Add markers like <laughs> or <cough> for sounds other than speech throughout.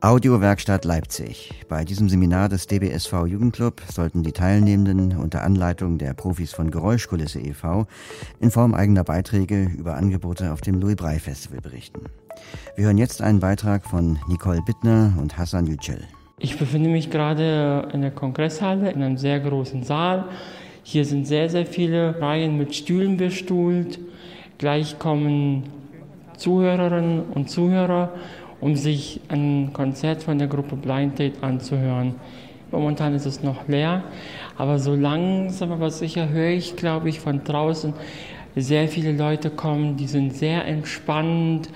Audiowerkstatt Leipzig. Bei diesem Seminar des DBSV Jugendclub sollten die Teilnehmenden unter Anleitung der Profis von Geräuschkulisse e.V. in Form eigener Beiträge über Angebote auf dem Louis Brey Festival berichten. Wir hören jetzt einen Beitrag von Nicole Bittner und Hassan Yücel. Ich befinde mich gerade in der Kongresshalle in einem sehr großen Saal. Hier sind sehr, sehr viele Reihen mit Stühlen bestuhlt. Gleich kommen Zuhörerinnen und Zuhörer um sich ein Konzert von der Gruppe Blind Date anzuhören. Momentan ist es noch leer, aber so langsam aber sicher höre ich, glaube ich, von draußen sehr viele Leute kommen, die sind sehr entspannt,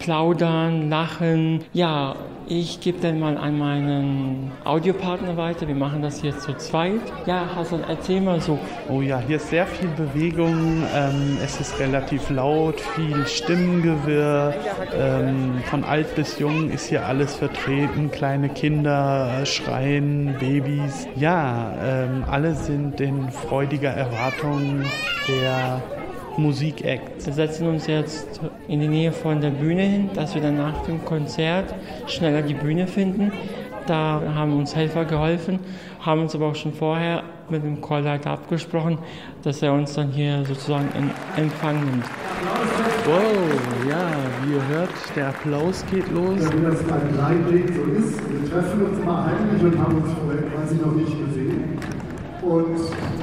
plaudern, lachen. Ja, ich gebe dann mal an meinen Audiopartner weiter. Wir machen das hier zu zweit. Ja, Hassan, erzähl mal so. Oh ja, hier ist sehr viel Bewegung. Ähm, es ist relativ laut, viel Stimmengewirr. Ähm, von alt bis jung ist hier alles vertreten. Kleine Kinder schreien, Babys. Ja, ähm, alle sind in freudiger Erwartung der Musikakt. Wir setzen uns jetzt in die Nähe von der Bühne hin, dass wir dann nach dem Konzert schneller die Bühne finden. Da haben uns Helfer geholfen, haben uns aber auch schon vorher mit dem Chorleiter abgesprochen, dass er uns dann hier sozusagen in Empfang nimmt. Wow, ja, wie ihr hört, der Applaus geht los. Ja, wie das beim Live so ist, wir treffen uns mal heimlich und haben uns vorher quasi noch nicht gesehen. Und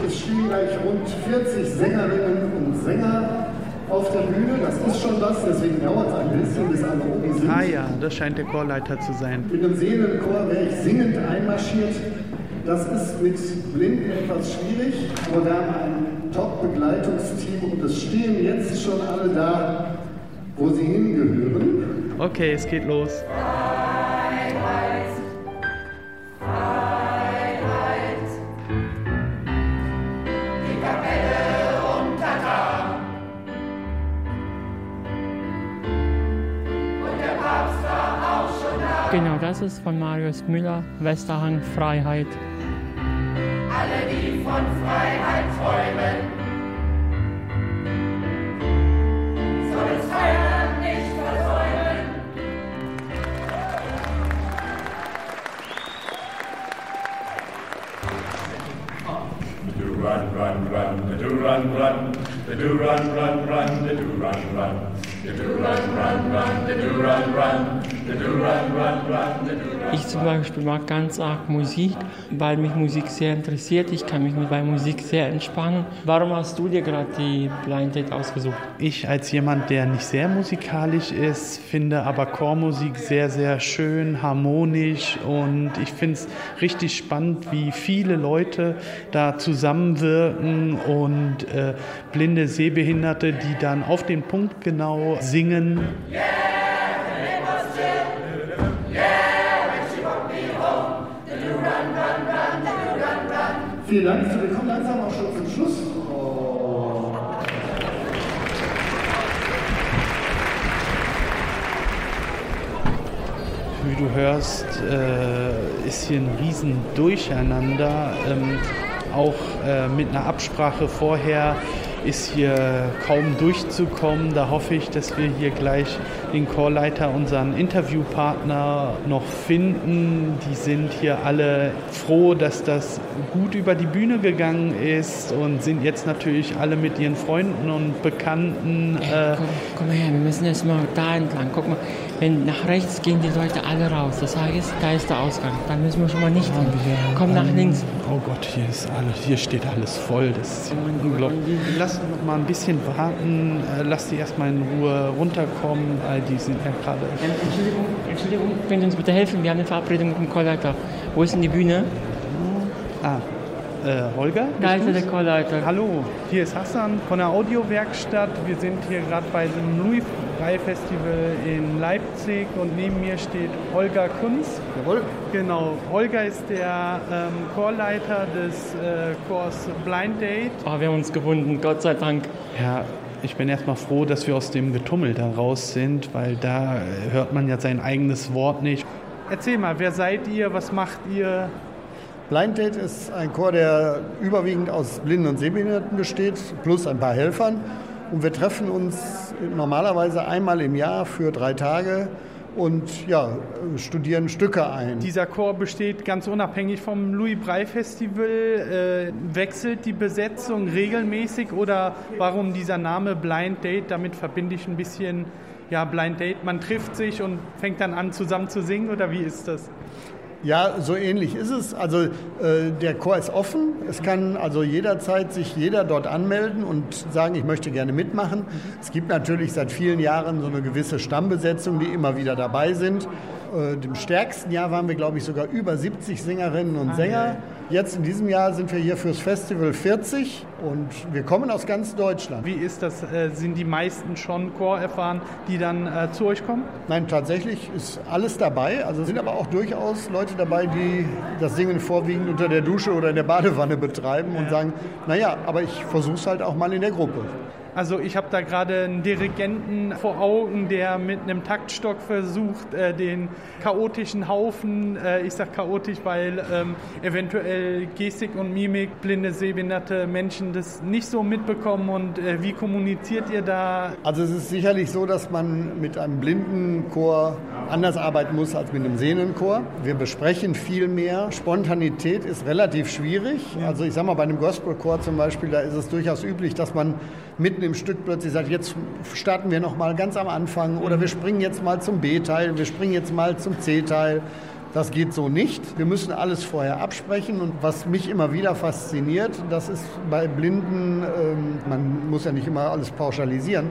es stehen gleich rund 40 Sängerinnen und Sänger auf der Bühne. Das ist schon was, deswegen dauert es ein bisschen, bis alle oben sind. Ah ja, das scheint der Chorleiter zu sein. Mit dem Seelenchor wäre ich singend einmarschiert. Das ist mit Blinden etwas schwierig, aber wir haben ein Top-Begleitungsteam und es stehen jetzt schon alle da, wo sie hingehören. Okay, es geht los. Genau, das ist von Marius Müller, Westerhang Freiheit. Alle, die von Freiheit träumen, do run, run, run, the do run, run. Ich zum Beispiel mag ganz arg Musik, weil mich Musik sehr interessiert. Ich kann mich bei Musik sehr entspannen. Warum hast du dir gerade die Blind Date ausgesucht? Ich als jemand, der nicht sehr musikalisch ist, finde aber Chormusik sehr, sehr schön, harmonisch und ich finde es richtig spannend, wie viele Leute da zusammenwirken und äh, blinde Sehbehinderte, die dann auf den Punkt genau singen. Vielen Dank. Wir kommen langsam auch schon zum Schluss. Oh. Wie du hörst, äh, ist hier ein riesen Durcheinander. Ähm, auch äh, mit einer Absprache vorher ist hier kaum durchzukommen. Da hoffe ich, dass wir hier gleich den Chorleiter, unseren Interviewpartner, noch finden. Die sind hier alle froh, dass das gut über die Bühne gegangen ist und sind jetzt natürlich alle mit ihren Freunden und Bekannten. Äh, komm, komm her, wir müssen jetzt mal da entlang. Guck mal, wenn nach rechts gehen die Leute alle raus. Das heißt, da ist der Ausgang. Dann müssen wir schon mal nicht hin. Komm nach links. Oh Gott, hier ist alles, hier steht alles voll. Das ist unglaublich. Lass noch mal ein bisschen warten. Äh, Lass die erstmal in Ruhe runterkommen. All die sind ja gerade. Entschuldigung, Entschuldigung, können Sie uns bitte helfen? Wir haben eine Verabredung mit dem Chorleiter. Wo ist denn die Bühne? Ah, äh, Holger? Da ist der? Chorleiter. Hallo, hier ist Hassan von der Audiowerkstatt. Wir sind hier gerade bei dem Louis Brey Festival in Leipzig und neben mir steht Holger Kunz. Jawohl. Genau, Holger ist der ähm, Chorleiter des äh, Chors Blind Date. Oh, wir haben uns gefunden, Gott sei Dank. Ja, ich bin erstmal froh, dass wir aus dem Getummel da raus sind, weil da äh, hört man ja sein eigenes Wort nicht. Erzähl mal, wer seid ihr? Was macht ihr? Blind Date ist ein Chor, der überwiegend aus Blinden und Sehbehinderten besteht, plus ein paar Helfern. Und wir treffen uns normalerweise einmal im Jahr für drei Tage und ja, studieren Stücke ein. Dieser Chor besteht ganz unabhängig vom Louis Brey Festival. Äh, wechselt die Besetzung regelmäßig oder warum dieser Name Blind Date? Damit verbinde ich ein bisschen ja, Blind Date. Man trifft sich und fängt dann an zusammen zu singen oder wie ist das? Ja, so ähnlich ist es. Also äh, der Chor ist offen. Es kann also jederzeit sich jeder dort anmelden und sagen, ich möchte gerne mitmachen. Es gibt natürlich seit vielen Jahren so eine gewisse Stammbesetzung, die immer wieder dabei sind. Äh, dem stärksten Jahr waren wir, glaube ich, sogar über 70 Sängerinnen und Sänger. Jetzt in diesem Jahr sind wir hier fürs Festival 40 und wir kommen aus ganz Deutschland. Wie ist das? Äh, sind die meisten schon Chor erfahren, die dann äh, zu euch kommen? Nein, tatsächlich ist alles dabei. Also sind aber auch durchaus Leute dabei, die das Singen vorwiegend unter der Dusche oder in der Badewanne betreiben und sagen, naja, aber ich versuche es halt auch mal in der Gruppe. Also ich habe da gerade einen Dirigenten vor Augen, der mit einem Taktstock versucht, äh, den chaotischen Haufen, äh, ich sage chaotisch, weil ähm, eventuell Gestik und Mimik, blinde, sehbehinderte Menschen das nicht so mitbekommen. Und äh, wie kommuniziert ihr da? Also es ist sicherlich so, dass man mit einem blinden Chor anders arbeiten muss als mit einem sehenden Chor. Wir besprechen viel mehr. Spontanität ist relativ schwierig. Also ich sage mal, bei einem Gospelchor zum Beispiel, da ist es durchaus üblich, dass man mitten im Stück plötzlich sagt, jetzt starten wir noch mal ganz am Anfang oder wir springen jetzt mal zum B-Teil, wir springen jetzt mal zum C-Teil. Das geht so nicht. Wir müssen alles vorher absprechen. Und was mich immer wieder fasziniert, das ist bei Blinden, ähm, man muss ja nicht immer alles pauschalisieren,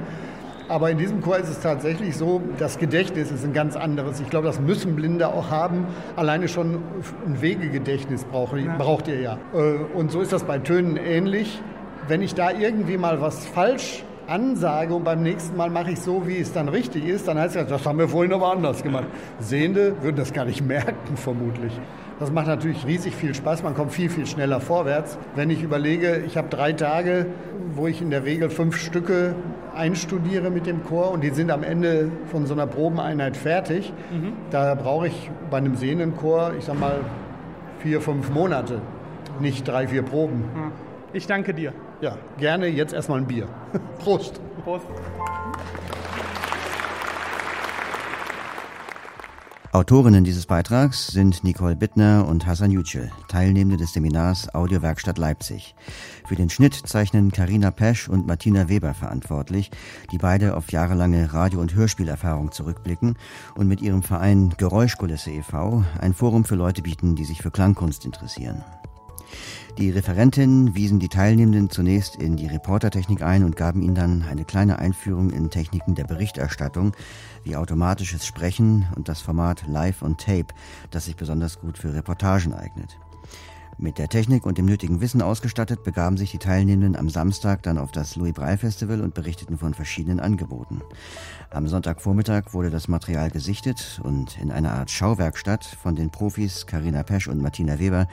aber in diesem Chor ist es tatsächlich so, das Gedächtnis ist ein ganz anderes. Ich glaube, das müssen Blinde auch haben. Alleine schon ein Wegegedächtnis braucht, braucht ihr ja. Äh, und so ist das bei Tönen ähnlich wenn ich da irgendwie mal was falsch ansage und beim nächsten Mal mache ich so, wie es dann richtig ist, dann heißt das, das haben wir vorhin aber anders gemacht. Sehende würden das gar nicht <laughs> merken, vermutlich. Das macht natürlich riesig viel Spaß, man kommt viel, viel schneller vorwärts. Wenn ich überlege, ich habe drei Tage, wo ich in der Regel fünf Stücke einstudiere mit dem Chor und die sind am Ende von so einer Probeneinheit fertig, mhm. da brauche ich bei einem sehenden Chor, ich sag mal, vier, fünf Monate, nicht drei, vier Proben. Ich danke dir. Ja, gerne jetzt erstmal ein Bier. <laughs> Prost. Prost. Autorinnen dieses Beitrags sind Nicole Bittner und Hassan Yücel, Teilnehmende des Seminars Audiowerkstatt Leipzig. Für den Schnitt zeichnen Karina Pesch und Martina Weber verantwortlich, die beide auf jahrelange Radio- und Hörspielerfahrung zurückblicken und mit ihrem Verein Geräuschkulisse e.V. ein Forum für Leute bieten, die sich für Klangkunst interessieren. Die Referentinnen wiesen die Teilnehmenden zunächst in die Reportertechnik ein und gaben ihnen dann eine kleine Einführung in Techniken der Berichterstattung, wie automatisches Sprechen und das Format Live on Tape, das sich besonders gut für Reportagen eignet. Mit der Technik und dem nötigen Wissen ausgestattet begaben sich die Teilnehmenden am Samstag dann auf das Louis Braille Festival und berichteten von verschiedenen Angeboten. Am Sonntagvormittag wurde das Material gesichtet und in einer Art Schauwerkstatt von den Profis Karina Pesch und Martina Weber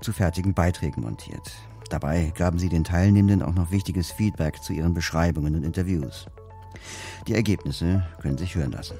zu fertigen Beiträgen montiert. Dabei gaben sie den Teilnehmenden auch noch wichtiges Feedback zu ihren Beschreibungen und Interviews. Die Ergebnisse können sich hören lassen.